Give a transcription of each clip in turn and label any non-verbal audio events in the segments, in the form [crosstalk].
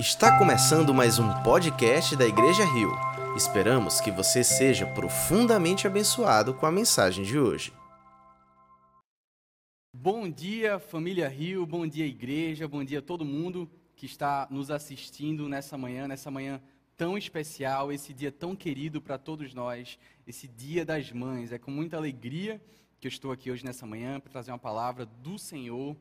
Está começando mais um podcast da Igreja Rio. Esperamos que você seja profundamente abençoado com a mensagem de hoje. Bom dia, família Rio, bom dia, igreja, bom dia a todo mundo que está nos assistindo nessa manhã, nessa manhã tão especial, esse dia tão querido para todos nós, esse Dia das Mães. É com muita alegria que eu estou aqui hoje nessa manhã para trazer uma palavra do Senhor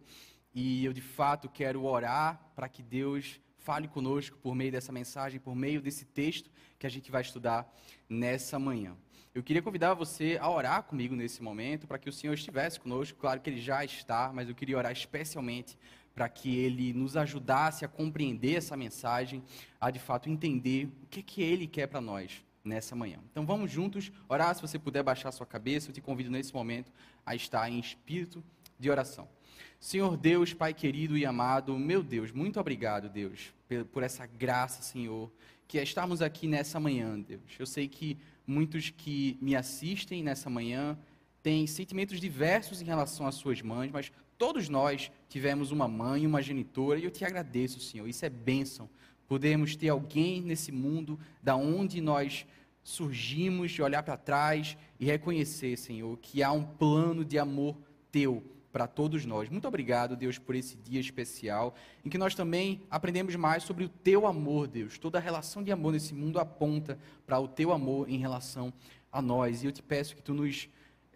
e eu de fato quero orar para que Deus fale conosco por meio dessa mensagem, por meio desse texto que a gente vai estudar nessa manhã. Eu queria convidar você a orar comigo nesse momento, para que o Senhor estivesse conosco. Claro que Ele já está, mas eu queria orar especialmente para que Ele nos ajudasse a compreender essa mensagem, a de fato entender o que, que Ele quer para nós nessa manhã. Então vamos juntos orar. Se você puder baixar sua cabeça, eu te convido nesse momento a estar em espírito de oração. Senhor Deus, Pai querido e amado, meu Deus, muito obrigado, Deus, por essa graça, Senhor, que é estarmos aqui nessa manhã, Deus. Eu sei que muitos que me assistem nessa manhã têm sentimentos diversos em relação às suas mães, mas todos nós tivemos uma mãe, uma genitora, e eu te agradeço, Senhor. Isso é bênção. Podemos ter alguém nesse mundo da onde nós surgimos, de olhar para trás e reconhecer, Senhor, que há um plano de amor teu para todos nós. Muito obrigado, Deus, por esse dia especial, em que nós também aprendemos mais sobre o teu amor, Deus. Toda a relação de amor nesse mundo aponta para o teu amor em relação a nós. E eu te peço que tu nos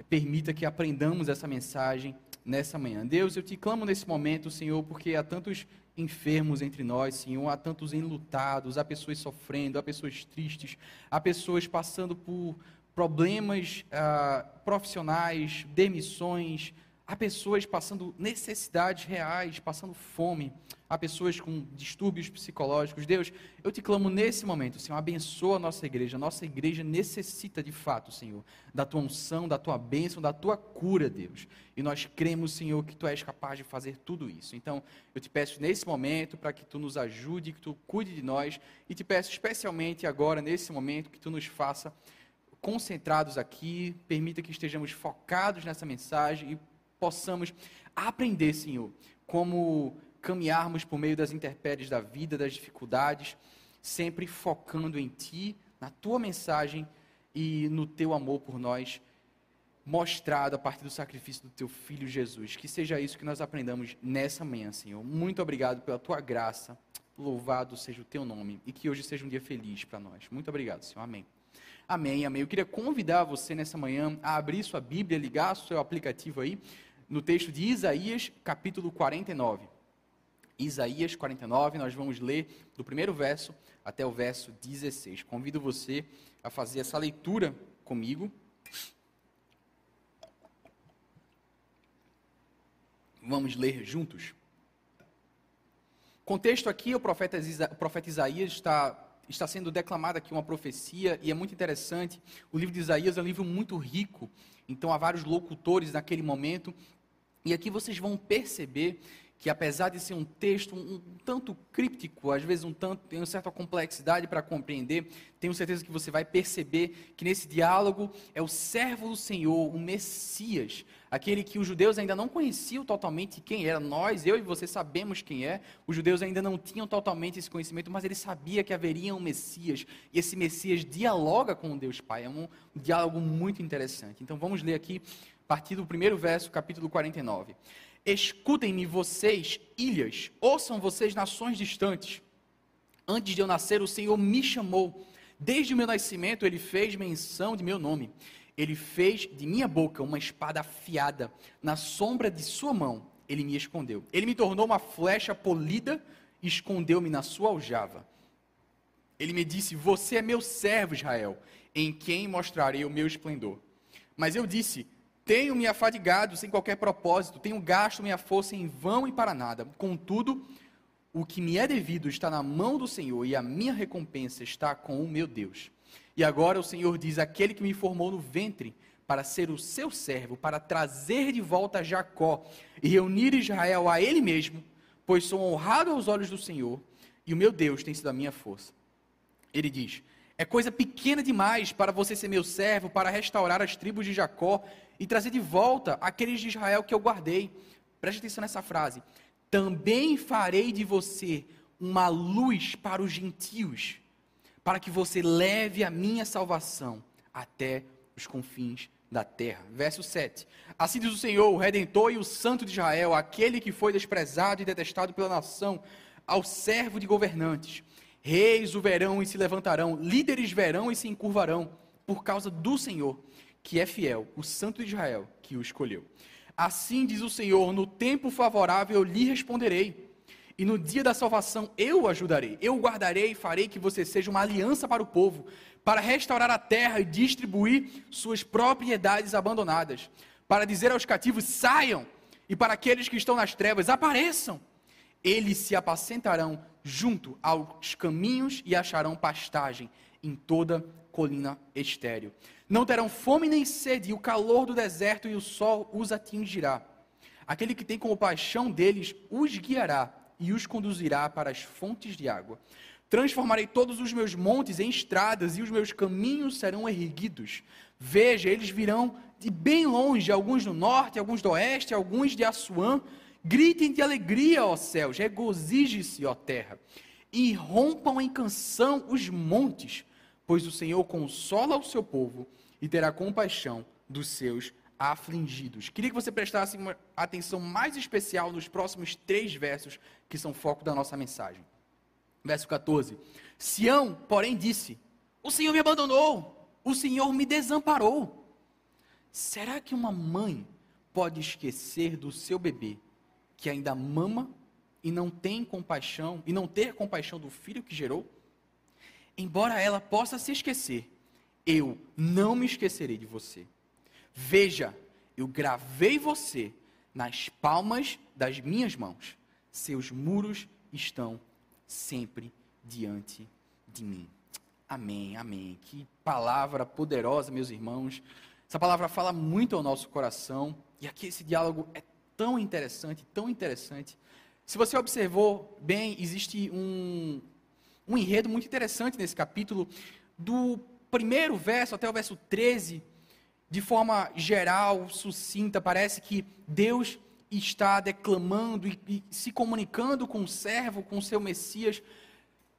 permita que aprendamos essa mensagem nessa manhã. Deus, eu te clamo nesse momento, Senhor, porque há tantos enfermos entre nós, Senhor, há tantos enlutados, há pessoas sofrendo, há pessoas tristes, há pessoas passando por problemas ah, profissionais, demissões, Há pessoas passando necessidades reais, passando fome. Há pessoas com distúrbios psicológicos. Deus, eu te clamo nesse momento, Senhor, abençoa a nossa igreja. Nossa igreja necessita de fato, Senhor, da tua unção, da tua bênção, da tua cura, Deus. E nós cremos, Senhor, que tu és capaz de fazer tudo isso. Então, eu te peço nesse momento para que tu nos ajude, que tu cuide de nós. E te peço especialmente agora, nesse momento, que tu nos faça concentrados aqui, permita que estejamos focados nessa mensagem e possamos aprender, Senhor, como caminharmos por meio das intempéries da vida, das dificuldades, sempre focando em Ti, na Tua mensagem e no Teu amor por nós, mostrado a partir do sacrifício do Teu Filho Jesus. Que seja isso que nós aprendamos nessa manhã, Senhor. Muito obrigado pela Tua graça. Louvado seja o Teu nome e que hoje seja um dia feliz para nós. Muito obrigado, Senhor. Amém. Amém, amém. Eu queria convidar você nessa manhã a abrir sua Bíblia, ligar seu aplicativo aí no texto de Isaías, capítulo 49. Isaías 49, nós vamos ler do primeiro verso até o verso 16. Convido você a fazer essa leitura comigo. Vamos ler juntos. Contexto aqui, o profeta, Isaías está, está sendo declamada aqui uma profecia, e é muito interessante. O livro de Isaías é um livro muito rico, então há vários locutores naquele momento e aqui vocês vão perceber que apesar de ser um texto um, um tanto críptico, às vezes um tanto tem uma certa complexidade para compreender, tenho certeza que você vai perceber que nesse diálogo é o servo do Senhor, o Messias, aquele que os judeus ainda não conheciam totalmente quem era. Nós, eu e você sabemos quem é. Os judeus ainda não tinham totalmente esse conhecimento, mas ele sabia que haveria um Messias, e esse Messias dialoga com o Deus Pai. É um diálogo muito interessante. Então vamos ler aqui a partir do primeiro verso, capítulo 49. Escutem-me vocês, ilhas, ouçam vocês, nações distantes. Antes de eu nascer, o Senhor me chamou. Desde o meu nascimento, ele fez menção de meu nome. Ele fez de minha boca uma espada afiada. Na sombra de sua mão, ele me escondeu. Ele me tornou uma flecha polida e escondeu-me na sua aljava. Ele me disse: Você é meu servo, Israel, em quem mostrarei o meu esplendor. Mas eu disse: tenho me afadigado sem qualquer propósito, tenho gasto minha força em vão e para nada. Contudo, o que me é devido está na mão do Senhor e a minha recompensa está com o meu Deus. E agora o Senhor diz: aquele que me formou no ventre para ser o seu servo, para trazer de volta Jacó e reunir Israel a ele mesmo, pois sou honrado aos olhos do Senhor e o meu Deus tem sido a minha força. Ele diz: é coisa pequena demais para você ser meu servo, para restaurar as tribos de Jacó e trazer de volta aqueles de Israel que eu guardei. Preste atenção nessa frase. Também farei de você uma luz para os gentios, para que você leve a minha salvação até os confins da terra. Verso 7. Assim diz o Senhor, o Redentor e o Santo de Israel, aquele que foi desprezado e detestado pela nação, ao servo de governantes. Reis o verão e se levantarão, líderes verão e se encurvarão, por causa do Senhor, que é fiel, o Santo de Israel, que o escolheu. Assim diz o Senhor: no tempo favorável eu lhe responderei, e no dia da salvação eu o ajudarei. Eu o guardarei e farei que você seja uma aliança para o povo, para restaurar a terra e distribuir suas propriedades abandonadas, para dizer aos cativos: saiam, e para aqueles que estão nas trevas: apareçam. Eles se apacentarão junto aos caminhos e acharão pastagem em toda colina estéril. Não terão fome nem sede, e o calor do deserto e o sol os atingirá. Aquele que tem como paixão deles os guiará e os conduzirá para as fontes de água. Transformarei todos os meus montes em estradas e os meus caminhos serão erguidos. Veja, eles virão de bem longe, alguns do norte, alguns do oeste, alguns de Assuã. Gritem de alegria, ó céus, regozije-se, ó terra, e rompam em canção os montes, pois o Senhor consola o seu povo e terá compaixão dos seus afligidos. Queria que você prestasse uma atenção mais especial nos próximos três versos que são foco da nossa mensagem. Verso 14: Sião, porém, disse: O Senhor me abandonou, o Senhor me desamparou. Será que uma mãe pode esquecer do seu bebê que ainda mama e não tem compaixão, e não ter compaixão do filho que gerou? Embora ela possa se esquecer, eu não me esquecerei de você. Veja, eu gravei você nas palmas das minhas mãos. Seus muros estão sempre diante de mim. Amém, amém. Que palavra poderosa, meus irmãos. Essa palavra fala muito ao nosso coração. E aqui esse diálogo é tão interessante, tão interessante. Se você observou bem, existe um, um enredo muito interessante nesse capítulo. Do primeiro verso até o verso 13, de forma geral, sucinta, parece que Deus está declamando e, e se comunicando com o servo, com o seu Messias,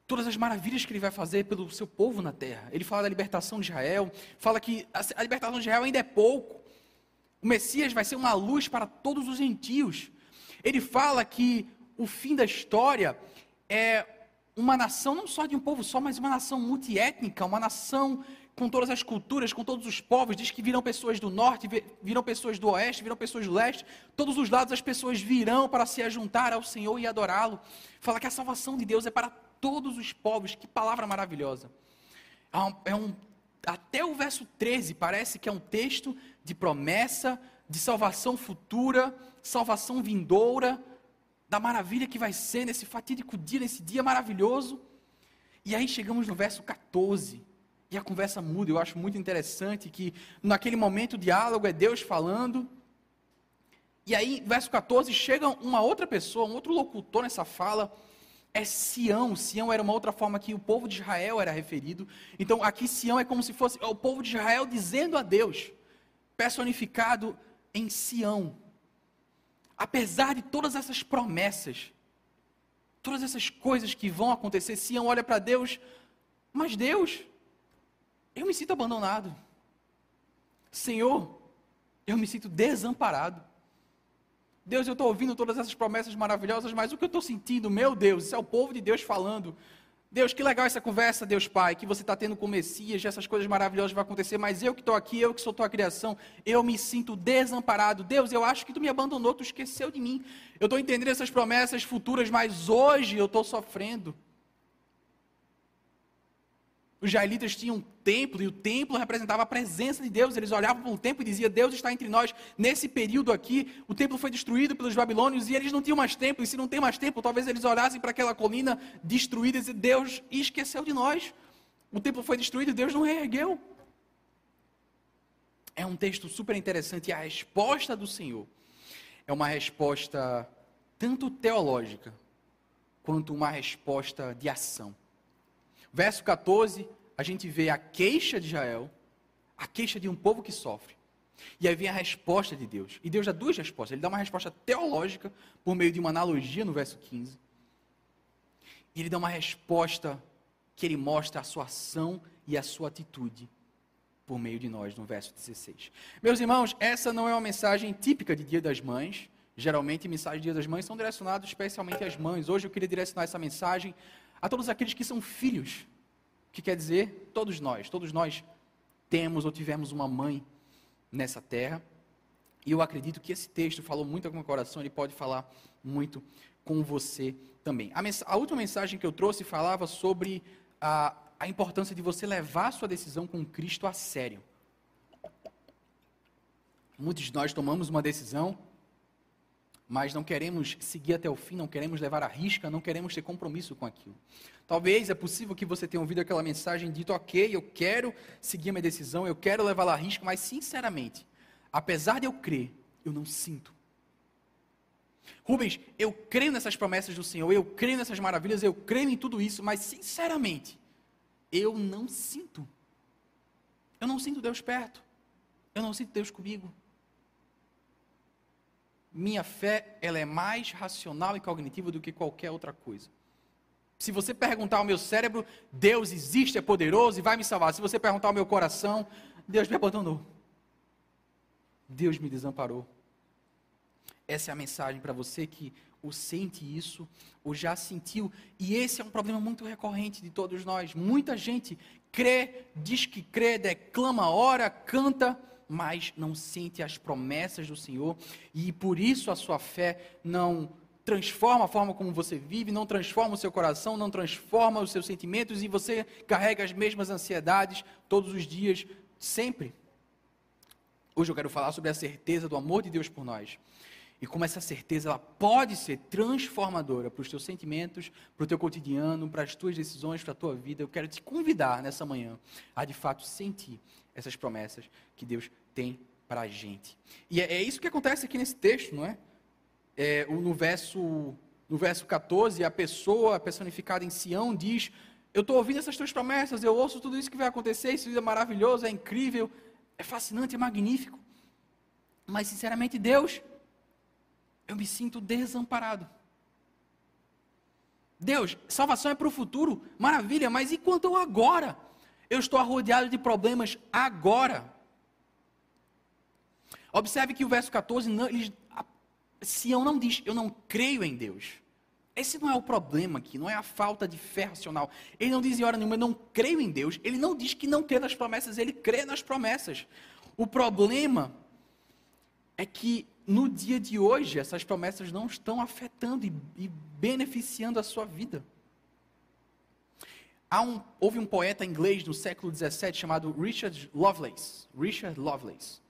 todas as maravilhas que ele vai fazer pelo seu povo na terra. Ele fala da libertação de Israel, fala que a, a libertação de Israel ainda é pouco. O Messias vai ser uma luz para todos os gentios. Ele fala que o fim da história é uma nação, não só de um povo só, mas uma nação multiétnica, uma nação com todas as culturas, com todos os povos, diz que virão pessoas do norte, virão pessoas do oeste, virão pessoas do leste, todos os lados as pessoas virão para se ajuntar ao Senhor e adorá-lo. Fala que a salvação de Deus é para todos os povos, que palavra maravilhosa. É um, até o verso 13 parece que é um texto de promessa, de salvação futura, salvação vindoura, da maravilha que vai ser nesse fatídico dia, nesse dia maravilhoso. E aí chegamos no verso 14 e a conversa muda. Eu acho muito interessante que naquele momento o diálogo é Deus falando. E aí, verso 14, chega uma outra pessoa, um outro locutor nessa fala. É Sião. Sião era uma outra forma que o povo de Israel era referido. Então, aqui Sião é como se fosse o povo de Israel dizendo a Deus, personificado em Sião. Apesar de todas essas promessas, todas essas coisas que vão acontecer, Sião olha para Deus, mas Deus, eu me sinto abandonado. Senhor, eu me sinto desamparado. Deus, eu estou ouvindo todas essas promessas maravilhosas, mas o que eu estou sentindo, meu Deus, isso é o povo de Deus falando. Deus, que legal essa conversa, Deus Pai, que você está tendo com o Messias, essas coisas maravilhosas vão acontecer, mas eu que estou aqui, eu que sou tua criação, eu me sinto desamparado. Deus, eu acho que tu me abandonou, tu esqueceu de mim. Eu estou entendendo essas promessas futuras, mas hoje eu estou sofrendo. Os israelitas tinham um templo e o templo representava a presença de Deus. Eles olhavam para o templo e diziam: Deus está entre nós. Nesse período aqui, o templo foi destruído pelos babilônios e eles não tinham mais templo. E se não tem mais templo, talvez eles olhassem para aquela colina destruída e Deus esqueceu de nós. O templo foi destruído e Deus não reergueu. É um texto super interessante e a resposta do Senhor é uma resposta tanto teológica quanto uma resposta de ação. Verso 14, a gente vê a queixa de Israel, a queixa de um povo que sofre. E aí vem a resposta de Deus. E Deus dá duas respostas. Ele dá uma resposta teológica por meio de uma analogia no verso 15. E ele dá uma resposta que ele mostra a sua ação e a sua atitude por meio de nós, no verso 16. Meus irmãos, essa não é uma mensagem típica de Dia das Mães. Geralmente, mensagens de Dia das Mães são direcionadas especialmente às mães. Hoje eu queria direcionar essa mensagem a todos aqueles que são filhos. Que quer dizer, todos nós, todos nós temos ou tivemos uma mãe nessa terra. E eu acredito que esse texto falou muito com o meu coração, ele pode falar muito com você também. A, a última mensagem que eu trouxe falava sobre a, a importância de você levar a sua decisão com Cristo a sério. Muitos de nós tomamos uma decisão, mas não queremos seguir até o fim, não queremos levar a risca, não queremos ter compromisso com aquilo. Talvez é possível que você tenha ouvido aquela mensagem dito, ok, eu quero seguir minha decisão, eu quero levar a risca, mas sinceramente, apesar de eu crer, eu não sinto. Rubens, eu creio nessas promessas do Senhor, eu creio nessas maravilhas, eu creio em tudo isso, mas sinceramente, eu não sinto. Eu não sinto Deus perto. Eu não sinto Deus comigo. Minha fé, ela é mais racional e cognitiva do que qualquer outra coisa. Se você perguntar ao meu cérebro, Deus existe, é poderoso e vai me salvar. Se você perguntar ao meu coração, Deus me abandonou. Deus me desamparou. Essa é a mensagem para você que ou sente isso, ou já sentiu. E esse é um problema muito recorrente de todos nós. Muita gente crê, diz que crê, declama, ora, canta, mas não sente as promessas do Senhor. E por isso a sua fé não transforma a forma como você vive, não transforma o seu coração, não transforma os seus sentimentos e você carrega as mesmas ansiedades todos os dias, sempre. Hoje eu quero falar sobre a certeza do amor de Deus por nós. E como essa certeza ela pode ser transformadora para os teus sentimentos, para o teu cotidiano, para as tuas decisões, para a tua vida, eu quero te convidar nessa manhã a de fato sentir essas promessas que Deus tem para a gente. E é, é, isso que acontece aqui nesse texto, não é? é no, verso, no verso 14, a pessoa personificada em Sião diz: Eu estou ouvindo essas tuas promessas, eu ouço tudo isso que vai acontecer, isso é maravilhoso, é incrível, é fascinante, é magnífico. Mas, sinceramente, Deus eu me sinto desamparado. Deus, salvação é para o futuro, maravilha, mas e quanto eu agora? Eu estou rodeado de problemas agora. Observe que o verso 14, não, ele, Sião não diz, eu não creio em Deus. Esse não é o problema aqui, não é a falta de fé racional. Ele não diz em hora nenhuma, eu não creio em Deus. Ele não diz que não crê nas promessas, ele crê nas promessas. O problema é que no dia de hoje, essas promessas não estão afetando e, e beneficiando a sua vida. Um, houve um poeta inglês no século XVII chamado Richard Lovelace. Richard Lovelace.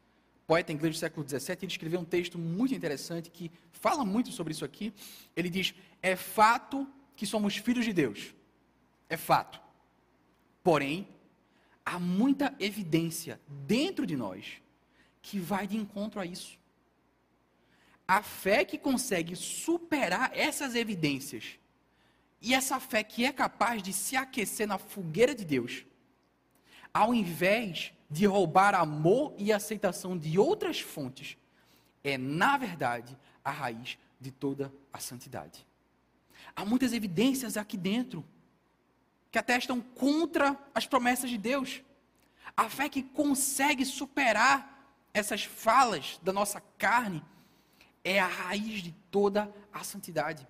Poeta inglês do século XVII, ele escreveu um texto muito interessante que fala muito sobre isso aqui. Ele diz: É fato que somos filhos de Deus. É fato. Porém, há muita evidência dentro de nós que vai de encontro a isso a fé que consegue superar essas evidências e essa fé que é capaz de se aquecer na fogueira de Deus, ao invés de roubar amor e aceitação de outras fontes, é, na verdade, a raiz de toda a santidade. Há muitas evidências aqui dentro que atestam contra as promessas de Deus. A fé que consegue superar essas falas da nossa carne é a raiz de toda a santidade.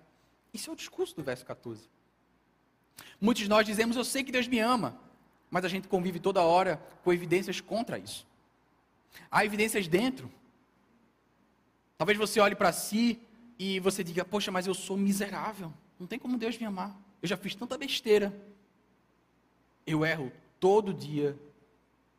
Isso é o discurso do verso 14. Muitos de nós dizemos, eu sei que Deus me ama, mas a gente convive toda hora com evidências contra isso. Há evidências dentro. Talvez você olhe para si e você diga, poxa, mas eu sou miserável. Não tem como Deus me amar. Eu já fiz tanta besteira. Eu erro todo dia.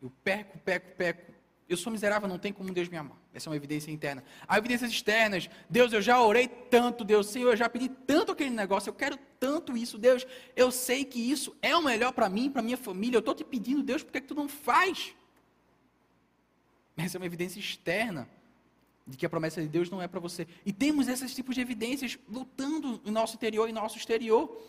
Eu peco, peco, peco. Eu sou miserável, não tem como Deus me amar. Essa é uma evidência interna. Há evidências externas. Deus, eu já orei tanto, Deus, Senhor, eu já pedi tanto aquele negócio, eu quero tanto isso, Deus. Eu sei que isso é o melhor para mim, para minha família. Eu estou te pedindo, Deus, por que, que tu não faz? Essa é uma evidência externa de que a promessa de Deus não é para você. E temos esses tipos de evidências lutando em nosso interior e nosso exterior.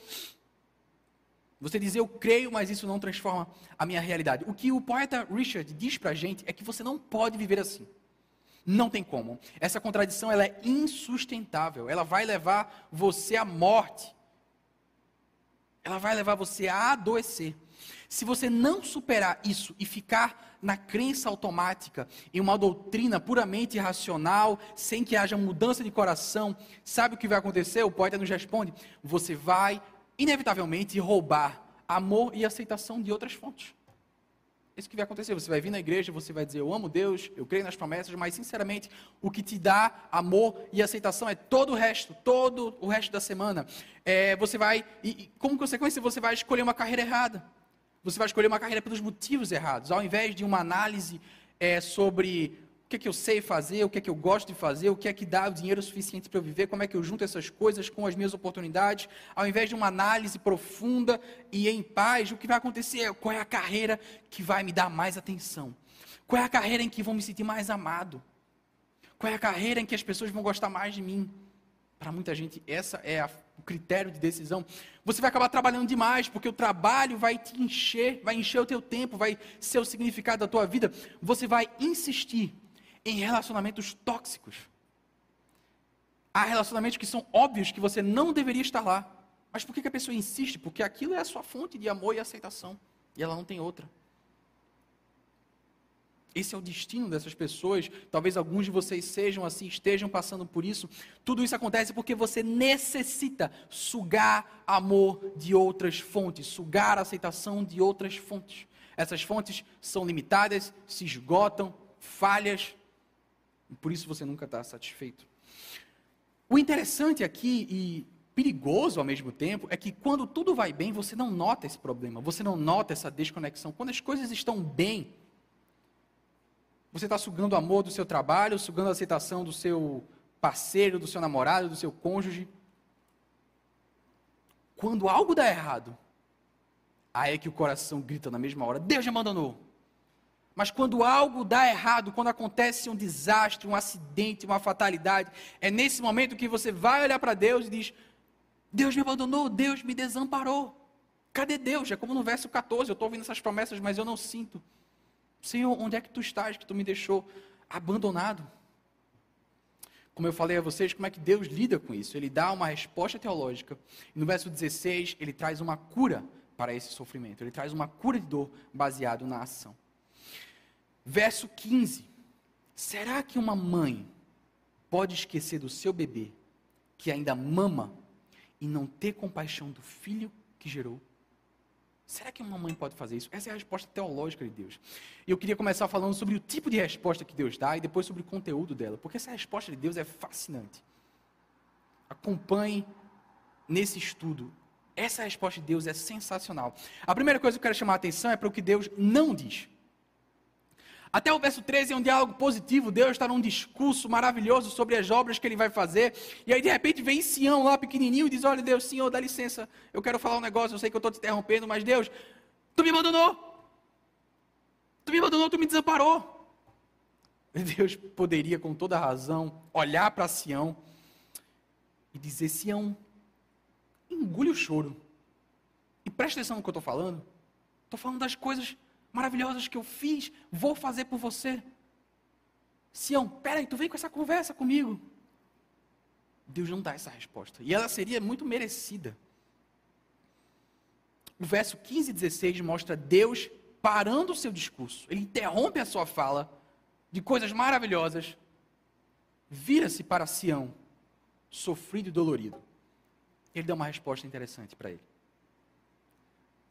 Você diz, eu creio, mas isso não transforma a minha realidade. O que o poeta Richard diz para a gente é que você não pode viver assim. Não tem como. Essa contradição ela é insustentável. Ela vai levar você à morte. ela vai levar você a adoecer. Se você não superar isso e ficar na crença automática, em uma doutrina puramente racional, sem que haja mudança de coração, sabe o que vai acontecer? O poeta nos responde: você vai, inevitavelmente, roubar amor e aceitação de outras fontes. Isso que vai acontecer. Você vai vir na igreja, você vai dizer, eu amo Deus, eu creio nas promessas, mas sinceramente, o que te dá amor e aceitação é todo o resto, todo o resto da semana. É, você vai, e, como consequência, você vai escolher uma carreira errada. Você vai escolher uma carreira pelos motivos errados. Ao invés de uma análise é, sobre o que é que eu sei fazer, o que é que eu gosto de fazer, o que é que dá o dinheiro suficiente para eu viver, como é que eu junto essas coisas com as minhas oportunidades, ao invés de uma análise profunda e em paz, o que vai acontecer é qual é a carreira que vai me dar mais atenção, qual é a carreira em que vou me sentir mais amado, qual é a carreira em que as pessoas vão gostar mais de mim. Para muita gente, essa é a, o critério de decisão. Você vai acabar trabalhando demais, porque o trabalho vai te encher, vai encher o teu tempo, vai ser o significado da tua vida. Você vai insistir em relacionamentos tóxicos. Há relacionamentos que são óbvios que você não deveria estar lá. Mas por que a pessoa insiste? Porque aquilo é a sua fonte de amor e aceitação. E ela não tem outra. Esse é o destino dessas pessoas. Talvez alguns de vocês sejam assim, estejam passando por isso. Tudo isso acontece porque você necessita sugar amor de outras fontes, sugar aceitação de outras fontes. Essas fontes são limitadas, se esgotam, falhas, por isso você nunca está satisfeito. O interessante aqui e perigoso ao mesmo tempo é que quando tudo vai bem, você não nota esse problema, você não nota essa desconexão. Quando as coisas estão bem, você está sugando o amor do seu trabalho, sugando a aceitação do seu parceiro, do seu namorado, do seu cônjuge. Quando algo dá errado, aí é que o coração grita na mesma hora: Deus me abandonou. Mas quando algo dá errado, quando acontece um desastre, um acidente, uma fatalidade, é nesse momento que você vai olhar para Deus e diz: Deus me abandonou, Deus me desamparou. Cadê Deus? É como no verso 14, eu estou ouvindo essas promessas, mas eu não sinto. Senhor, onde é que tu estás que tu me deixou abandonado? Como eu falei a vocês, como é que Deus lida com isso? Ele dá uma resposta teológica. E no verso 16, ele traz uma cura para esse sofrimento. Ele traz uma cura de dor baseado na ação. Verso 15. Será que uma mãe pode esquecer do seu bebê que ainda mama e não ter compaixão do filho que gerou? Será que uma mãe pode fazer isso? Essa é a resposta teológica de Deus. E eu queria começar falando sobre o tipo de resposta que Deus dá e depois sobre o conteúdo dela, porque essa resposta de Deus é fascinante. Acompanhe nesse estudo. Essa resposta de Deus é sensacional. A primeira coisa que eu quero chamar a atenção é para o que Deus não diz. Até o verso 13 é um diálogo positivo. Deus está num discurso maravilhoso sobre as obras que ele vai fazer. E aí, de repente, vem Sião lá pequenininho e diz: Olha, Deus, Senhor, dá licença. Eu quero falar um negócio. Eu sei que eu estou te interrompendo, mas Deus, tu me abandonou. Tu me abandonou, tu me desamparou. Deus poderia, com toda razão, olhar para Sião e dizer: Sião, engule o choro. E preste atenção no que eu estou falando. Estou falando das coisas maravilhosas que eu fiz, vou fazer por você. Sião, peraí, tu vem com essa conversa comigo. Deus não dá essa resposta. E ela seria muito merecida. O verso 15 e 16 mostra Deus parando o seu discurso. Ele interrompe a sua fala de coisas maravilhosas. Vira-se para Sião, sofrido e dolorido. Ele dá uma resposta interessante para ele.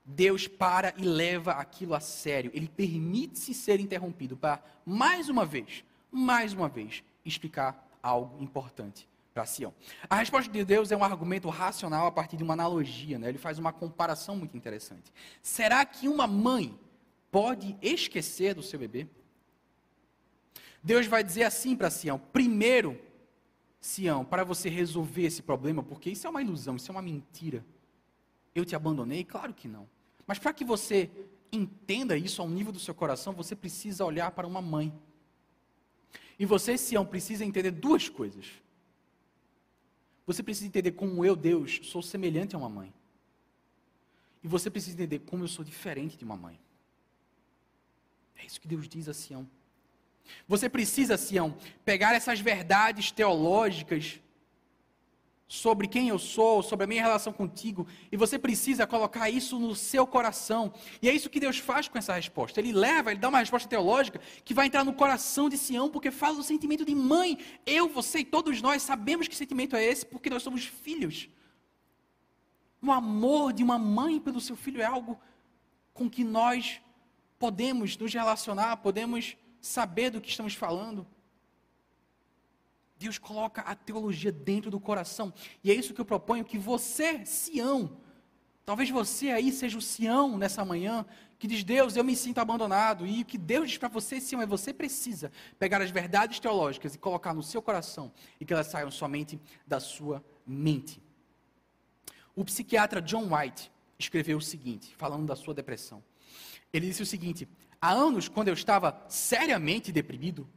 Deus para e leva aquilo a sério. Ele permite-se ser interrompido para, mais uma vez, mais uma vez, explicar algo importante para Sião. A resposta de Deus é um argumento racional a partir de uma analogia. Né? Ele faz uma comparação muito interessante. Será que uma mãe pode esquecer do seu bebê? Deus vai dizer assim para Sião: primeiro, Sião, para você resolver esse problema, porque isso é uma ilusão, isso é uma mentira. Eu te abandonei? Claro que não. Mas para que você entenda isso ao nível do seu coração, você precisa olhar para uma mãe. E você, Sião, precisa entender duas coisas. Você precisa entender como eu, Deus, sou semelhante a uma mãe. E você precisa entender como eu sou diferente de uma mãe. É isso que Deus diz a Sião. Você precisa, Sião, pegar essas verdades teológicas sobre quem eu sou, sobre a minha relação contigo, e você precisa colocar isso no seu coração. E é isso que Deus faz com essa resposta. Ele leva, ele dá uma resposta teológica que vai entrar no coração de Sião, porque fala do sentimento de mãe. Eu, você e todos nós sabemos que sentimento é esse, porque nós somos filhos. O amor de uma mãe pelo seu filho é algo com que nós podemos nos relacionar, podemos saber do que estamos falando. Deus coloca a teologia dentro do coração. E é isso que eu proponho que você, Sião, talvez você aí seja o Sião nessa manhã, que diz: Deus, eu me sinto abandonado. E o que Deus diz para você, Sião, é você precisa pegar as verdades teológicas e colocar no seu coração e que elas saiam somente da sua mente. O psiquiatra John White escreveu o seguinte, falando da sua depressão. Ele disse o seguinte: há anos, quando eu estava seriamente deprimido,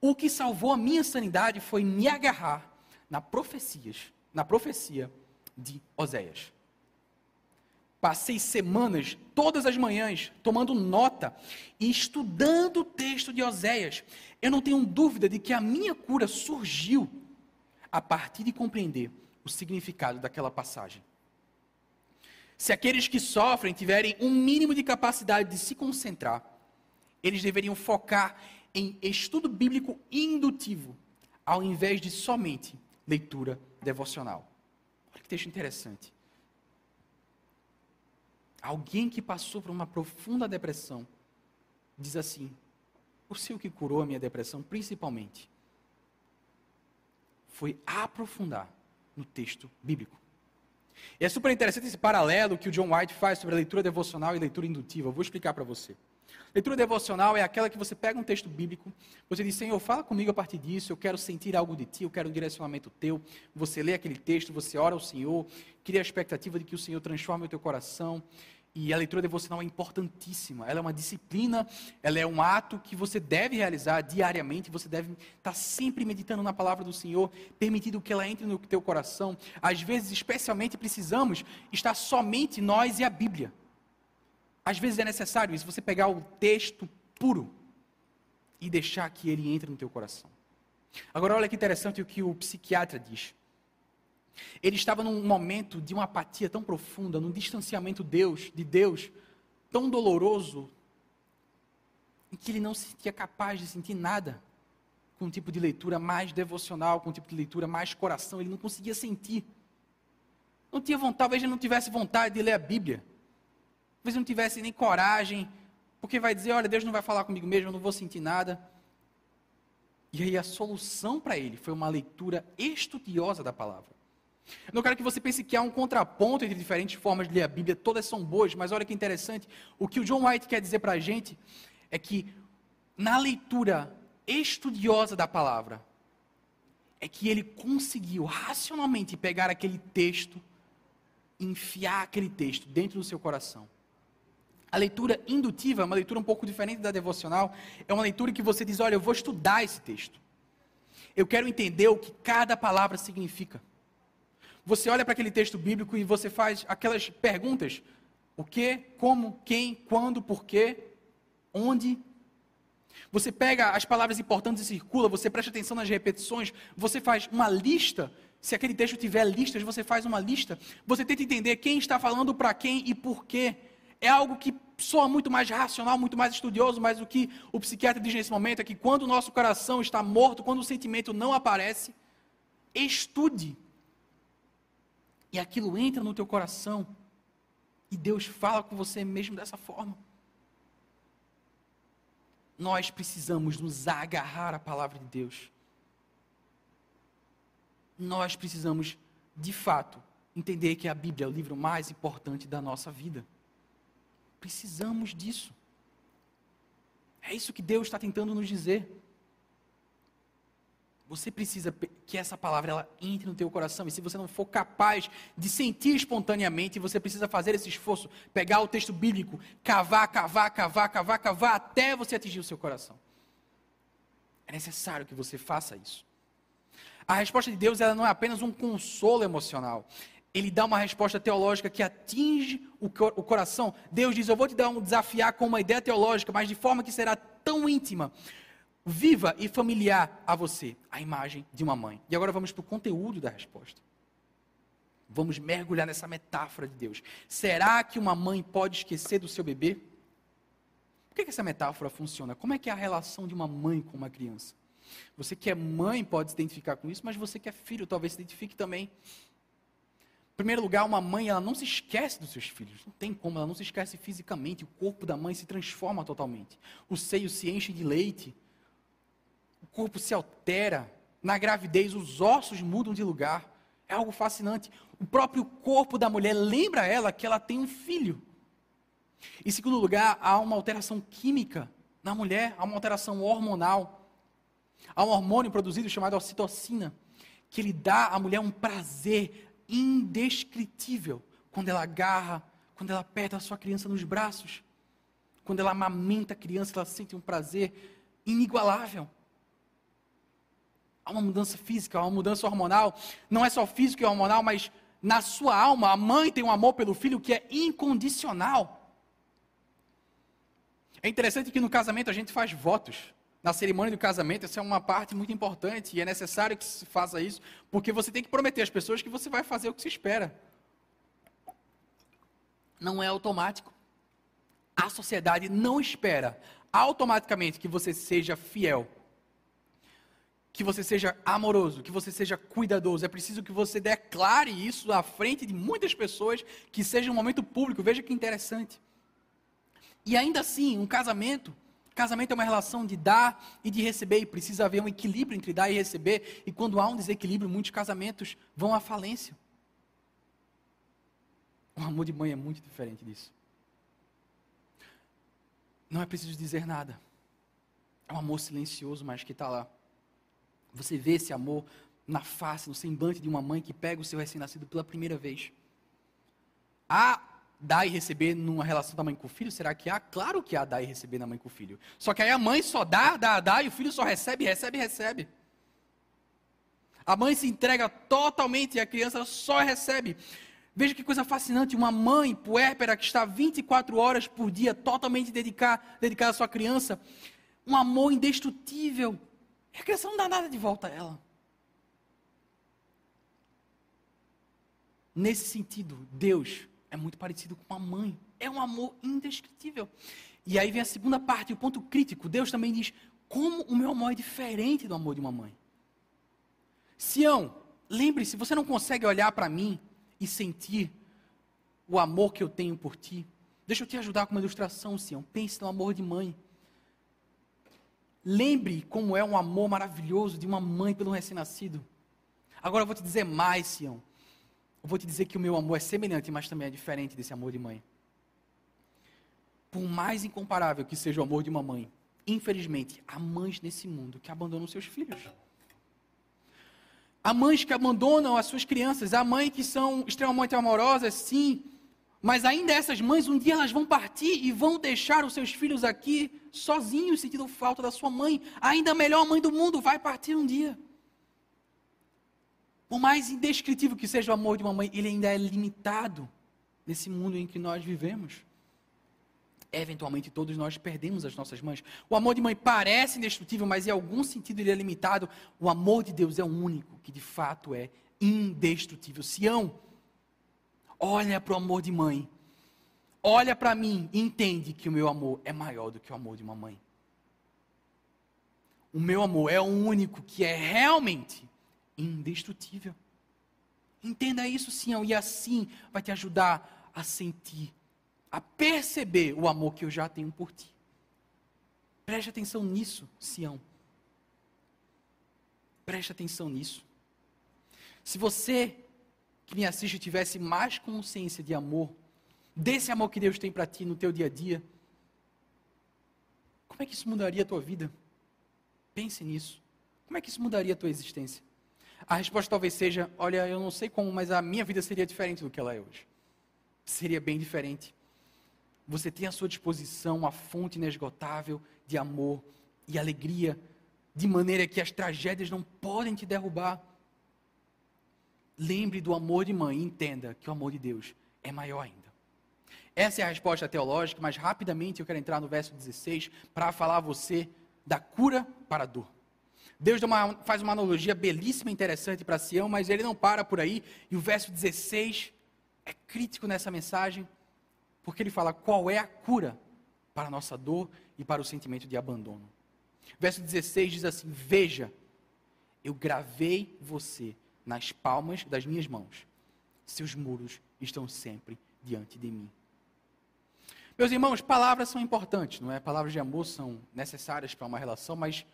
o que salvou a minha sanidade foi me agarrar na profecias, na profecia de Oséias. Passei semanas, todas as manhãs, tomando nota e estudando o texto de Oséias. Eu não tenho dúvida de que a minha cura surgiu a partir de compreender o significado daquela passagem. Se aqueles que sofrem tiverem um mínimo de capacidade de se concentrar, eles deveriam focar em estudo bíblico indutivo, ao invés de somente leitura devocional. Olha que texto interessante. Alguém que passou por uma profunda depressão diz assim: o seu que curou a minha depressão, principalmente, foi aprofundar no texto bíblico. E é super interessante esse paralelo que o John White faz sobre a leitura devocional e leitura indutiva. Eu vou explicar para você. Leitura devocional é aquela que você pega um texto bíblico, você diz, Senhor, fala comigo a partir disso, eu quero sentir algo de ti, eu quero um direcionamento teu. Você lê aquele texto, você ora ao Senhor, cria a expectativa de que o Senhor transforme o teu coração. E a leitura devocional é importantíssima. Ela é uma disciplina, ela é um ato que você deve realizar diariamente. Você deve estar sempre meditando na palavra do Senhor, permitindo que ela entre no teu coração. Às vezes, especialmente, precisamos estar somente nós e a Bíblia. Às vezes é necessário isso, você pegar o texto puro e deixar que ele entre no teu coração. Agora, olha que interessante o que o psiquiatra diz. Ele estava num momento de uma apatia tão profunda, num distanciamento Deus, de Deus tão doloroso, em que ele não se sentia capaz de sentir nada com um tipo de leitura mais devocional, com um tipo de leitura mais coração, ele não conseguia sentir. Não tinha vontade, talvez ele não tivesse vontade de ler a Bíblia. Talvez não tivesse nem coragem, porque vai dizer: olha, Deus não vai falar comigo mesmo, eu não vou sentir nada. E aí a solução para ele foi uma leitura estudiosa da palavra. Eu não quero que você pense que há um contraponto entre diferentes formas de ler a Bíblia, todas são boas, mas olha que interessante, o que o John White quer dizer para a gente é que na leitura estudiosa da palavra, é que ele conseguiu racionalmente pegar aquele texto, enfiar aquele texto dentro do seu coração a leitura indutiva é uma leitura um pouco diferente da devocional. É uma leitura que você diz: olha, eu vou estudar esse texto. Eu quero entender o que cada palavra significa. Você olha para aquele texto bíblico e você faz aquelas perguntas: o que, como, quem, quando, porquê, onde. Você pega as palavras importantes e circula, você presta atenção nas repetições, você faz uma lista. Se aquele texto tiver listas, você faz uma lista. Você tenta entender quem está falando para quem e por quê é algo que soa muito mais racional, muito mais estudioso, mas o que o psiquiatra diz nesse momento é que quando o nosso coração está morto, quando o sentimento não aparece, estude. E aquilo entra no teu coração. E Deus fala com você mesmo dessa forma. Nós precisamos nos agarrar à palavra de Deus. Nós precisamos, de fato, entender que a Bíblia é o livro mais importante da nossa vida. Precisamos disso. É isso que Deus está tentando nos dizer. Você precisa que essa palavra ela entre no teu coração. E se você não for capaz de sentir espontaneamente, você precisa fazer esse esforço, pegar o texto bíblico, cavar, cavar, cavar, cavar, cavar, até você atingir o seu coração. É necessário que você faça isso. A resposta de Deus ela não é apenas um consolo emocional ele dá uma resposta teológica que atinge o, o coração. Deus diz: Eu vou te dar um desafiar com uma ideia teológica, mas de forma que será tão íntima, viva e familiar a você, a imagem de uma mãe. E agora vamos para o conteúdo da resposta. Vamos mergulhar nessa metáfora de Deus. Será que uma mãe pode esquecer do seu bebê? Por que, que essa metáfora funciona? Como é que é a relação de uma mãe com uma criança? Você que é mãe pode se identificar com isso, mas você que é filho talvez se identifique também. Primeiro lugar, uma mãe ela não se esquece dos seus filhos. Não tem como, ela não se esquece fisicamente. O corpo da mãe se transforma totalmente. O seio se enche de leite. O corpo se altera. Na gravidez, os ossos mudam de lugar. É algo fascinante. O próprio corpo da mulher lembra ela que ela tem um filho. Em segundo lugar, há uma alteração química na mulher, há uma alteração hormonal. Há um hormônio produzido chamado ocitocina, que ele dá à mulher um prazer indescritível quando ela agarra, quando ela aperta a sua criança nos braços, quando ela amamenta a criança, ela sente um prazer inigualável. Há uma mudança física, há uma mudança hormonal. Não é só físico e hormonal, mas na sua alma, a mãe tem um amor pelo filho que é incondicional. É interessante que no casamento a gente faz votos. Na cerimônia do casamento, essa é uma parte muito importante e é necessário que se faça isso, porque você tem que prometer às pessoas que você vai fazer o que se espera. Não é automático. A sociedade não espera automaticamente que você seja fiel que você seja amoroso, que você seja cuidadoso. É preciso que você declare isso à frente de muitas pessoas, que seja um momento público. Veja que interessante. E ainda assim, um casamento, casamento é uma relação de dar e de receber, e precisa haver um equilíbrio entre dar e receber. E quando há um desequilíbrio, muitos casamentos vão à falência. O amor de mãe é muito diferente disso. Não é preciso dizer nada. É um amor silencioso, mas que está lá. Você vê esse amor na face, no semblante de uma mãe que pega o seu recém-nascido pela primeira vez. Há dar e receber numa relação da mãe com o filho? Será que há? Claro que há dar e receber na mãe com o filho. Só que aí a mãe só dá, dá, dá, e o filho só recebe, recebe, recebe. A mãe se entrega totalmente e a criança só recebe. Veja que coisa fascinante, uma mãe puérpera que está 24 horas por dia totalmente dedicada, dedicada à sua criança, um amor indestrutível, e a criança não dá nada de volta a ela. Nesse sentido, Deus é muito parecido com uma mãe. É um amor indescritível. E aí vem a segunda parte, o ponto crítico. Deus também diz: como o meu amor é diferente do amor de uma mãe. Sião, lembre-se, você não consegue olhar para mim e sentir o amor que eu tenho por ti. Deixa eu te ajudar com uma ilustração, Sião. Pense no amor de mãe. Lembre como é um amor maravilhoso de uma mãe pelo recém-nascido. Agora eu vou te dizer mais, Sião. Eu vou te dizer que o meu amor é semelhante, mas também é diferente desse amor de mãe. Por mais incomparável que seja o amor de uma mãe, infelizmente, há mães nesse mundo que abandonam seus filhos. Há mães que abandonam as suas crianças, há mães que são extremamente amorosas, sim, mas ainda essas mães, um dia elas vão partir e vão deixar os seus filhos aqui sozinhos, sentindo falta da sua mãe. Ainda a melhor mãe do mundo vai partir um dia. Por mais indescritível que seja o amor de uma mãe, ele ainda é limitado nesse mundo em que nós vivemos. Eventualmente todos nós perdemos as nossas mães. O amor de mãe parece indestrutível, mas em algum sentido ele é limitado. O amor de Deus é o único que de fato é indestrutível. Sião, olha para o amor de mãe, olha para mim e entende que o meu amor é maior do que o amor de uma mãe. O meu amor é o único que é realmente indestrutível. Entenda isso, Sião, e assim vai te ajudar a sentir, a perceber o amor que eu já tenho por ti. Preste atenção nisso, Sião. Preste atenção nisso. Se você que me assiste tivesse mais consciência de amor, desse amor que Deus tem para ti no teu dia a dia, como é que isso mudaria a tua vida? Pense nisso. Como é que isso mudaria a tua existência? A resposta talvez seja: olha, eu não sei como, mas a minha vida seria diferente do que ela é hoje. Seria bem diferente. Você tem à sua disposição uma fonte inesgotável de amor e alegria, de maneira que as tragédias não podem te derrubar. Lembre do amor de mãe e entenda que o amor de Deus é maior ainda. Essa é a resposta teológica, mas rapidamente eu quero entrar no verso 16 para falar a você da cura para a dor. Deus uma, faz uma analogia belíssima e interessante para Sião, mas ele não para por aí. E o verso 16 é crítico nessa mensagem, porque ele fala qual é a cura para a nossa dor e para o sentimento de abandono. Verso 16 diz assim: Veja, eu gravei você nas palmas das minhas mãos, seus muros estão sempre diante de mim. Meus irmãos, palavras são importantes, não é? Palavras de amor são necessárias para uma relação, mas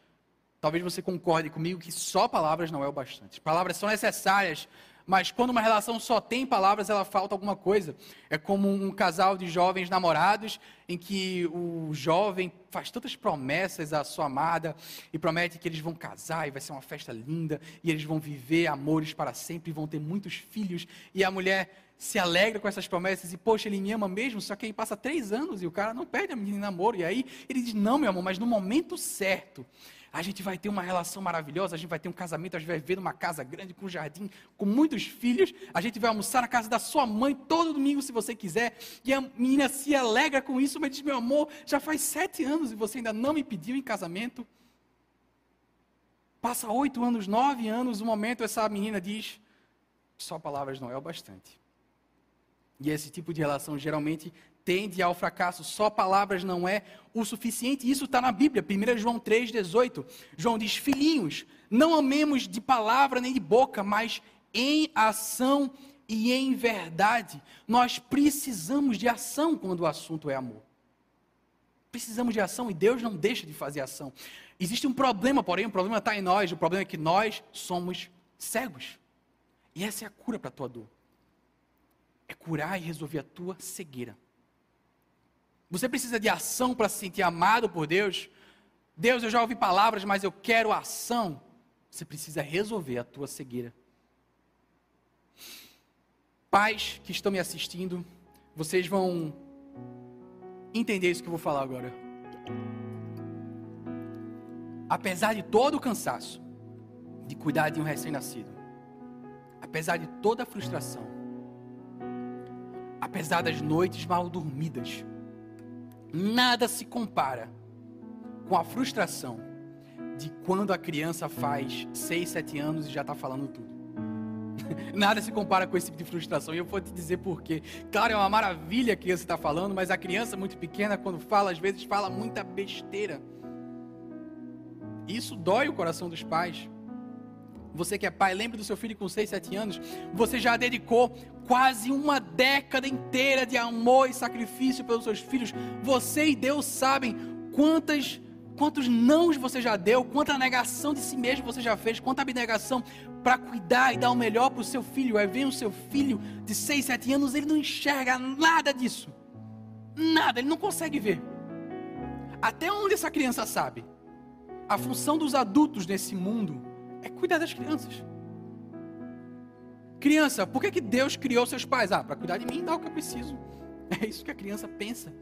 talvez você concorde comigo que só palavras não é o bastante. Palavras são necessárias mas quando uma relação só tem palavras, ela falta alguma coisa. É como um casal de jovens namorados, em que o jovem faz tantas promessas à sua amada e promete que eles vão casar e vai ser uma festa linda e eles vão viver amores para sempre e vão ter muitos filhos. E a mulher se alegra com essas promessas e, poxa, ele me ama mesmo, só que aí passa três anos e o cara não perde a menina em namoro. E aí ele diz: Não, meu amor, mas no momento certo a gente vai ter uma relação maravilhosa, a gente vai ter um casamento, a gente vai viver numa casa grande, com um jardim, com muitos filhos, a gente vai almoçar na casa da sua mãe todo domingo, se você quiser, e a menina se alegra com isso, mas diz, meu amor, já faz sete anos e você ainda não me pediu em casamento. Passa oito anos, nove anos, um momento essa menina diz, só palavras não é o bastante. E esse tipo de relação geralmente tende ao fracasso. Só palavras não é o suficiente. Isso está na Bíblia, 1 João 3,18. João diz: Filhinhos, não amemos de palavra nem de boca, mas em ação e em verdade. Nós precisamos de ação quando o assunto é amor. Precisamos de ação e Deus não deixa de fazer ação. Existe um problema, porém, o problema está em nós. O problema é que nós somos cegos. E essa é a cura para a tua dor. É curar e resolver a tua cegueira. Você precisa de ação para se sentir amado por Deus? Deus, eu já ouvi palavras, mas eu quero ação. Você precisa resolver a tua cegueira. Pais que estão me assistindo, vocês vão entender isso que eu vou falar agora. Apesar de todo o cansaço de cuidar de um recém-nascido, apesar de toda a frustração, apesar das noites mal dormidas, Nada se compara com a frustração de quando a criança faz 6, 7 anos e já está falando tudo. [laughs] Nada se compara com esse tipo de frustração. E eu vou te dizer por quê. Claro, é uma maravilha a criança estar tá falando, mas a criança muito pequena, quando fala, às vezes fala muita besteira. Isso dói o coração dos pais. Você que é pai, lembre do seu filho com 6, 7 anos. Você já dedicou quase uma década inteira de amor e sacrifício pelos seus filhos. Você e Deus sabem quantas quantos nãos você já deu, quanta negação de si mesmo você já fez, quanta abnegação para cuidar e dar o melhor para o seu filho. Aí vem o seu filho de 6, 7 anos, ele não enxerga nada disso. Nada, ele não consegue ver. Até onde essa criança sabe? A função dos adultos nesse mundo é cuidar das crianças. Criança, por que, que Deus criou seus pais? Ah, para cuidar de mim e dar o que eu preciso. [laughs] É isso que a criança pensa.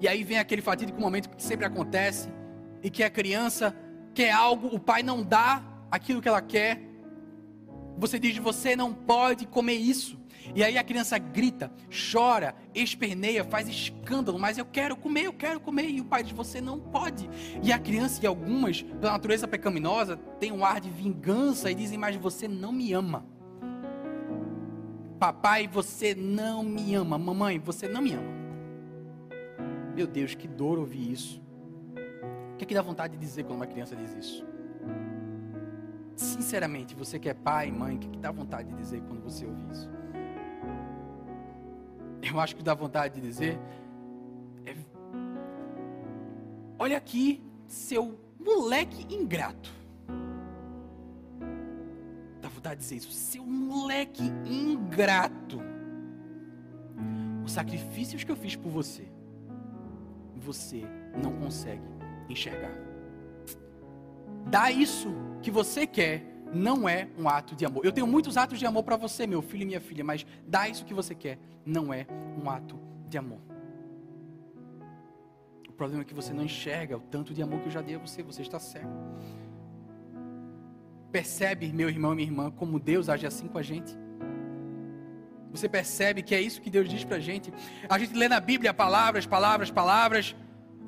E aí vem aquele fatídico momento que sempre acontece, e que a criança quer algo, o pai não dá aquilo que ela quer. Você diz, você não pode comer isso. E aí a criança grita, chora, esperneia, faz escândalo, mas eu quero comer, eu quero comer. E o pai diz: Você não pode. E a criança, e algumas, pela natureza pecaminosa, tem um ar de vingança e dizem: Mas você não me ama. Papai, você não me ama. Mamãe, você não me ama. Meu Deus, que dor ouvir isso. O que, é que dá vontade de dizer quando uma criança diz isso? Sinceramente, você que é pai, mãe, o que, é que dá vontade de dizer quando você ouve isso? Eu acho que dá vontade de dizer: é, Olha aqui, seu moleque ingrato. Dá vontade de dizer isso, seu moleque ingrato. Os sacrifícios que eu fiz por você, você não consegue enxergar. Dá isso que você quer não é um ato de amor. Eu tenho muitos atos de amor para você, meu filho e minha filha, mas dá isso que você quer, não é um ato de amor. O problema é que você não enxerga o tanto de amor que eu já dei a você, você está cego. Percebe, meu irmão e minha irmã, como Deus age assim com a gente? Você percebe que é isso que Deus diz para a gente? A gente lê na Bíblia palavras, palavras, palavras,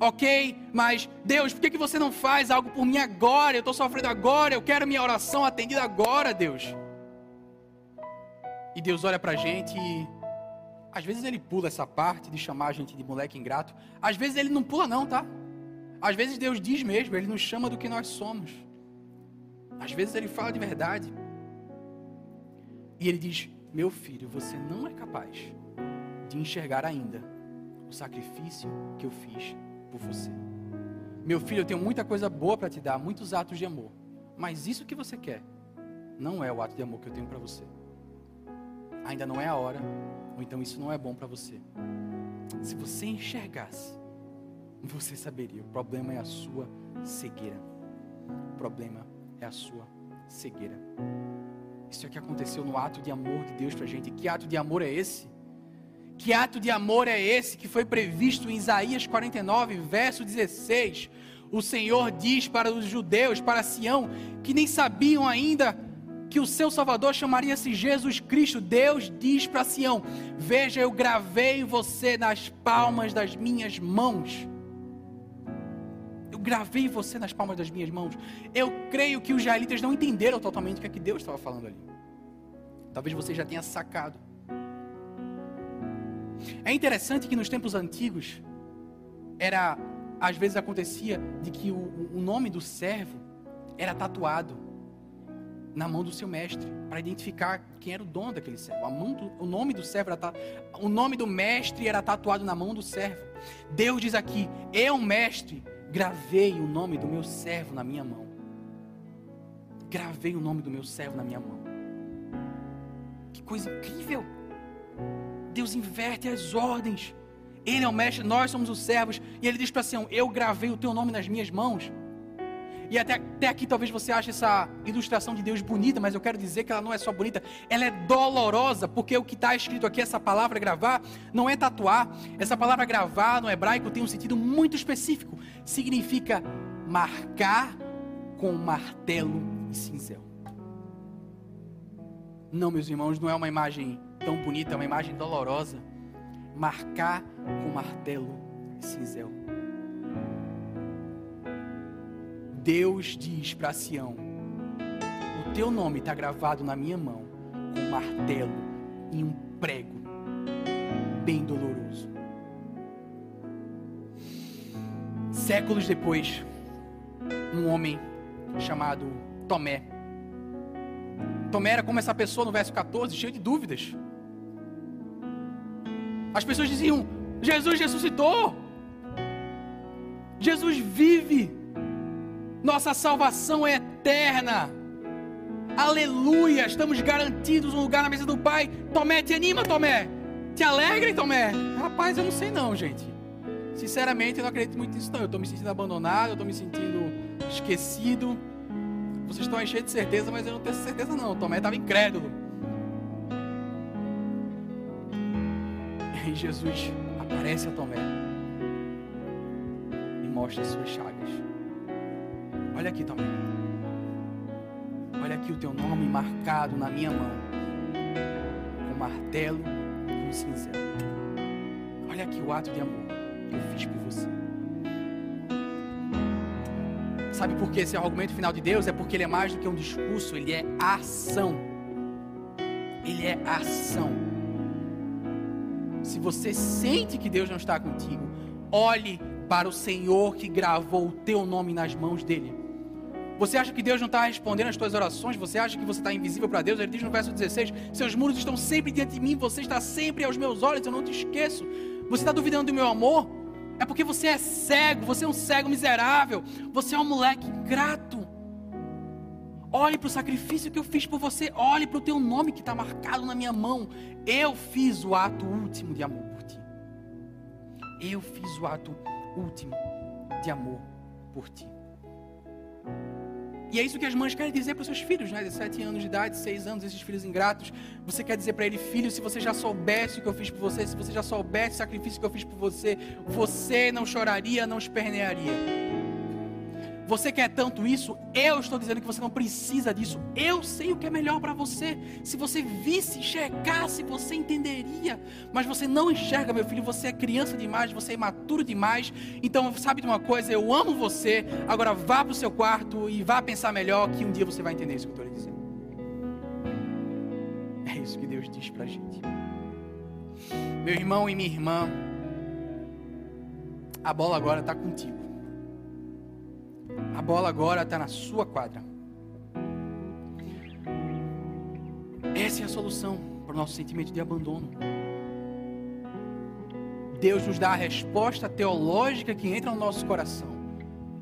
ok, mas Deus, por que, que você não faz algo por mim agora? Eu estou sofrendo agora, eu quero minha oração atendida agora, Deus. E Deus olha para a gente e às vezes ele pula essa parte de chamar a gente de moleque ingrato. Às vezes ele não pula não, tá? Às vezes Deus diz mesmo, ele nos chama do que nós somos. Às vezes ele fala de verdade. E ele diz: Meu filho, você não é capaz de enxergar ainda o sacrifício que eu fiz por você. Meu filho, eu tenho muita coisa boa para te dar, muitos atos de amor. Mas isso que você quer não é o ato de amor que eu tenho para você. Ainda não é a hora, ou então isso não é bom para você. Se você enxergasse, você saberia. O problema é a sua cegueira. O problema é a sua cegueira. Isso é o que aconteceu no ato de amor de Deus para a gente. Que ato de amor é esse? Que ato de amor é esse que foi previsto em Isaías 49, verso 16? O Senhor diz para os judeus, para Sião, que nem sabiam ainda que o seu Salvador chamaria-se Jesus Cristo. Deus diz para Sião: Veja, eu gravei você nas palmas das minhas mãos. Eu gravei você nas palmas das minhas mãos. Eu creio que os israelitas não entenderam totalmente o que, é que Deus estava falando ali. Talvez você já tenha sacado. É interessante que nos tempos antigos, era, às vezes acontecia de que o, o nome do servo era tatuado na mão do seu mestre, para identificar quem era o dono daquele servo. Do, o nome do servo era o nome do mestre era tatuado na mão do servo. Deus diz aqui: Eu, mestre, gravei o nome do meu servo na minha mão. Gravei o nome do meu servo na minha mão. Que coisa incrível! Deus inverte as ordens. Ele é o mestre, nós somos os servos. E ele diz para Sião: Eu gravei o teu nome nas minhas mãos. E até, até aqui talvez você ache essa ilustração de Deus bonita, mas eu quero dizer que ela não é só bonita, ela é dolorosa, porque o que está escrito aqui, essa palavra gravar, não é tatuar. Essa palavra gravar no hebraico tem um sentido muito específico. Significa marcar com martelo e cinzel. Não, meus irmãos, não é uma imagem tão bonita, é uma imagem dolorosa. Marcar com martelo e cinzel. Deus diz para Sião: O teu nome está gravado na minha mão com martelo e um prego bem doloroso. Séculos depois, um homem chamado Tomé. Tomé era como essa pessoa no verso 14, cheio de dúvidas. As pessoas diziam: Jesus ressuscitou. Jesus vive. Nossa salvação é eterna. Aleluia, estamos garantidos um lugar na mesa do Pai. Tomé, te anima, Tomé. Te alegra, Tomé. Rapaz, eu não sei não, gente. Sinceramente, eu não acredito muito nisso não. Eu estou me sentindo abandonado, eu estou me sentindo esquecido. Vocês estão cheios de certeza, mas eu não tenho certeza não. Tomé estava incrédulo. E Jesus aparece a Tomé e mostra as suas chagas. Olha aqui, Tomé. Olha aqui o teu nome marcado na minha mão, com martelo e um cinzel. Olha aqui o ato de amor que eu fiz por você. Sabe por que esse é o argumento final de Deus? É porque ele é mais do que um discurso, ele é ação. Ele é ação. Você sente que Deus não está contigo, olhe para o Senhor que gravou o teu nome nas mãos dele. Você acha que Deus não está respondendo as tuas orações? Você acha que você está invisível para Deus? Ele diz no verso 16: Seus muros estão sempre diante de mim, você está sempre aos meus olhos, eu não te esqueço. Você está duvidando do meu amor? É porque você é cego, você é um cego miserável, você é um moleque ingrato. Olhe para o sacrifício que eu fiz por você, olhe para o teu nome que está marcado na minha mão. Eu fiz o ato último de amor por ti. Eu fiz o ato último de amor por ti. E é isso que as mães querem dizer para os seus filhos, né? De sete anos de idade, seis anos, esses filhos ingratos. Você quer dizer para ele, filho, se você já soubesse o que eu fiz por você, se você já soubesse o sacrifício que eu fiz por você, você não choraria, não espernearia. Você quer tanto isso? Eu estou dizendo que você não precisa disso. Eu sei o que é melhor para você. Se você visse, enxergasse, você entenderia. Mas você não enxerga, meu filho. Você é criança demais, você é imaturo demais. Então, sabe de uma coisa? Eu amo você. Agora vá para o seu quarto e vá pensar melhor que um dia você vai entender isso que eu estou lhe dizendo. É isso que Deus diz para a gente. Meu irmão e minha irmã, a bola agora está contigo. A bola agora está na sua quadra. Essa é a solução para o nosso sentimento de abandono. Deus nos dá a resposta teológica que entra no nosso coração.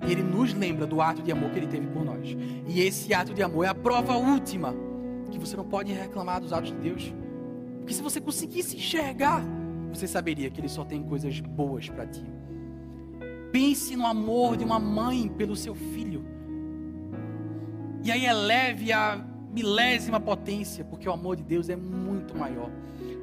E Ele nos lembra do ato de amor que Ele teve por nós. E esse ato de amor é a prova última que você não pode reclamar dos atos de Deus. Porque se você conseguisse enxergar, você saberia que Ele só tem coisas boas para ti. Pense no amor de uma mãe pelo seu filho. E aí eleve a milésima potência, porque o amor de Deus é muito maior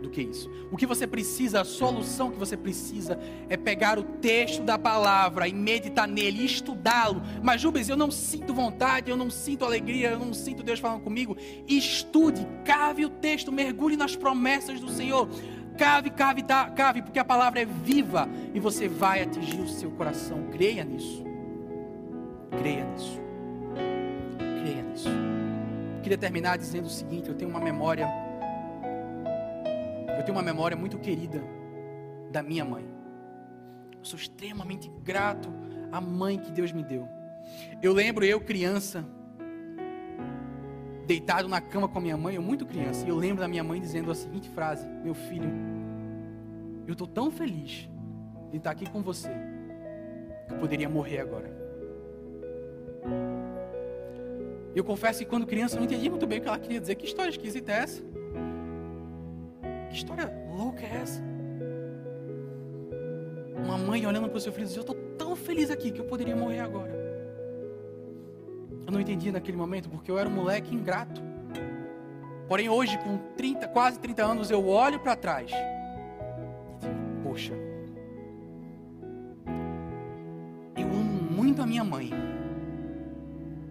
do que isso. O que você precisa, a solução que você precisa é pegar o texto da palavra e meditar nele, estudá-lo. Mas Jubes, eu não sinto vontade, eu não sinto alegria, eu não sinto Deus falando comigo. Estude, cave o texto, mergulhe nas promessas do Senhor. Cave, cave, tá, cave, porque a palavra é viva e você vai atingir o seu coração. Creia nisso. Creia nisso. Creia nisso. queria terminar dizendo o seguinte: eu tenho uma memória, eu tenho uma memória muito querida da minha mãe. Eu sou extremamente grato à mãe que Deus me deu. Eu lembro eu criança, deitado na cama com a minha mãe, eu muito criança, e eu lembro da minha mãe dizendo a seguinte frase: Meu filho, eu estou tão feliz de estar aqui com você, que eu poderia morrer agora. Eu confesso que quando criança eu não entendi muito bem o que ela queria dizer. Que história esquisita é essa? Que história louca é essa? Uma mãe olhando para o seu filho e dizendo: Eu estou tão feliz aqui que eu poderia morrer agora. Eu não entendi naquele momento porque eu era um moleque ingrato. Porém, hoje, com 30, quase 30 anos, eu olho para trás e digo: Poxa, eu amo muito a minha mãe.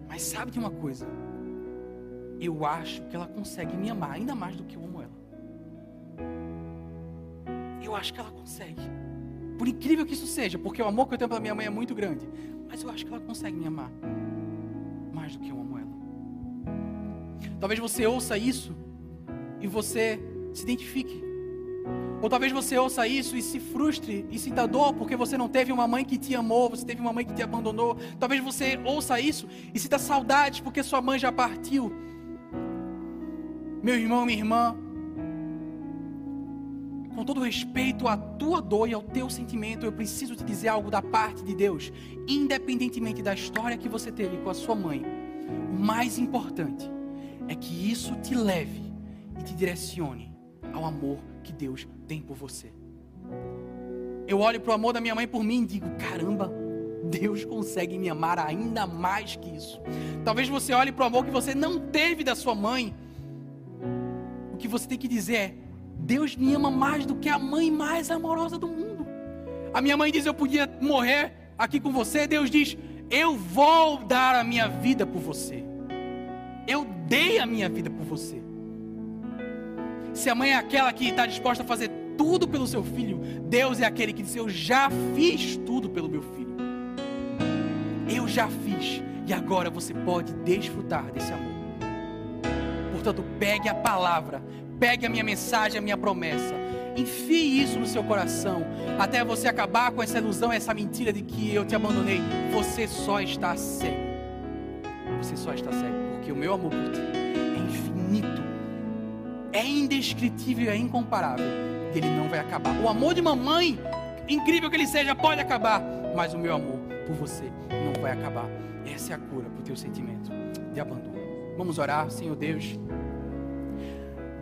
Mas sabe de uma coisa? Eu acho que ela consegue me amar ainda mais do que eu amo ela. Eu acho que ela consegue. Por incrível que isso seja, porque o amor que eu tenho pela minha mãe é muito grande. Mas eu acho que ela consegue me amar mais do que eu amo ela. Talvez você ouça isso e você se identifique. Ou talvez você ouça isso e se frustre e sinta dor porque você não teve uma mãe que te amou, você teve uma mãe que te abandonou. Talvez você ouça isso e sinta saudade porque sua mãe já partiu. Meu irmão, minha irmã, todo respeito à tua dor e ao teu sentimento, eu preciso te dizer algo da parte de Deus. Independentemente da história que você teve com a sua mãe, o mais importante é que isso te leve e te direcione ao amor que Deus tem por você. Eu olho para o amor da minha mãe por mim e digo: caramba, Deus consegue me amar ainda mais que isso. Talvez você olhe para o amor que você não teve da sua mãe. O que você tem que dizer é: Deus me ama mais do que a mãe mais amorosa do mundo. A minha mãe diz: Eu podia morrer aqui com você. Deus diz: Eu vou dar a minha vida por você. Eu dei a minha vida por você. Se a mãe é aquela que está disposta a fazer tudo pelo seu filho, Deus é aquele que diz: Eu já fiz tudo pelo meu filho. Eu já fiz. E agora você pode desfrutar desse amor. Portanto, pegue a palavra, Pegue a minha mensagem, a minha promessa. Enfie isso no seu coração. Até você acabar com essa ilusão, essa mentira de que eu te abandonei. Você só está cego. Você só está cego. Porque o meu amor por ti é infinito. É indescritível, é incomparável. Ele não vai acabar. O amor de mamãe, incrível que ele seja, pode acabar. Mas o meu amor por você não vai acabar. Essa é a cura para o teu sentimento de abandono. Vamos orar, Senhor Deus.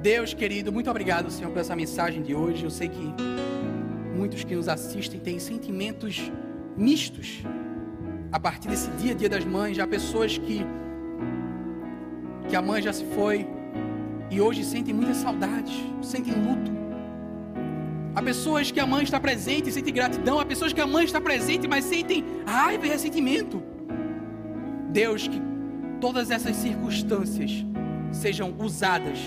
Deus querido, muito obrigado, Senhor, por essa mensagem de hoje. Eu sei que muitos que nos assistem têm sentimentos mistos a partir desse dia, dia das mães. Já pessoas que que a mãe já se foi e hoje sentem muitas saudades, sentem luto. Há pessoas que a mãe está presente e sentem gratidão. Há pessoas que a mãe está presente, mas sentem raiva e ressentimento. Deus, que todas essas circunstâncias sejam usadas,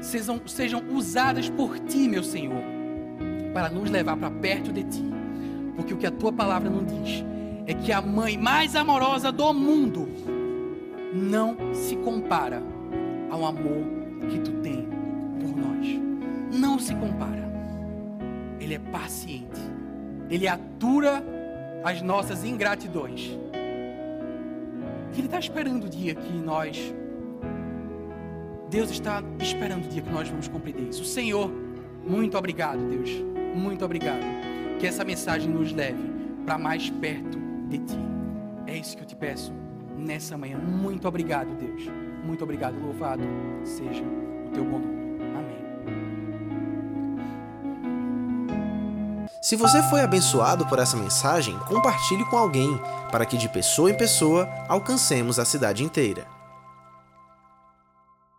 sejam, sejam usadas por Ti, meu Senhor, para nos levar para perto de Ti. Porque o que a Tua palavra não diz é que a mãe mais amorosa do mundo não se compara ao amor que Tu tem por nós. Não se compara. Ele é paciente. Ele atura as nossas ingratidões. Ele está esperando o dia que nós. Deus está esperando o dia que nós vamos compreender isso. Senhor, muito obrigado, Deus. Muito obrigado. Que essa mensagem nos leve para mais perto de Ti. É isso que eu te peço nessa manhã. Muito obrigado, Deus. Muito obrigado. Louvado seja o Teu bom nome. Se você foi abençoado por essa mensagem, compartilhe com alguém, para que de pessoa em pessoa alcancemos a cidade inteira.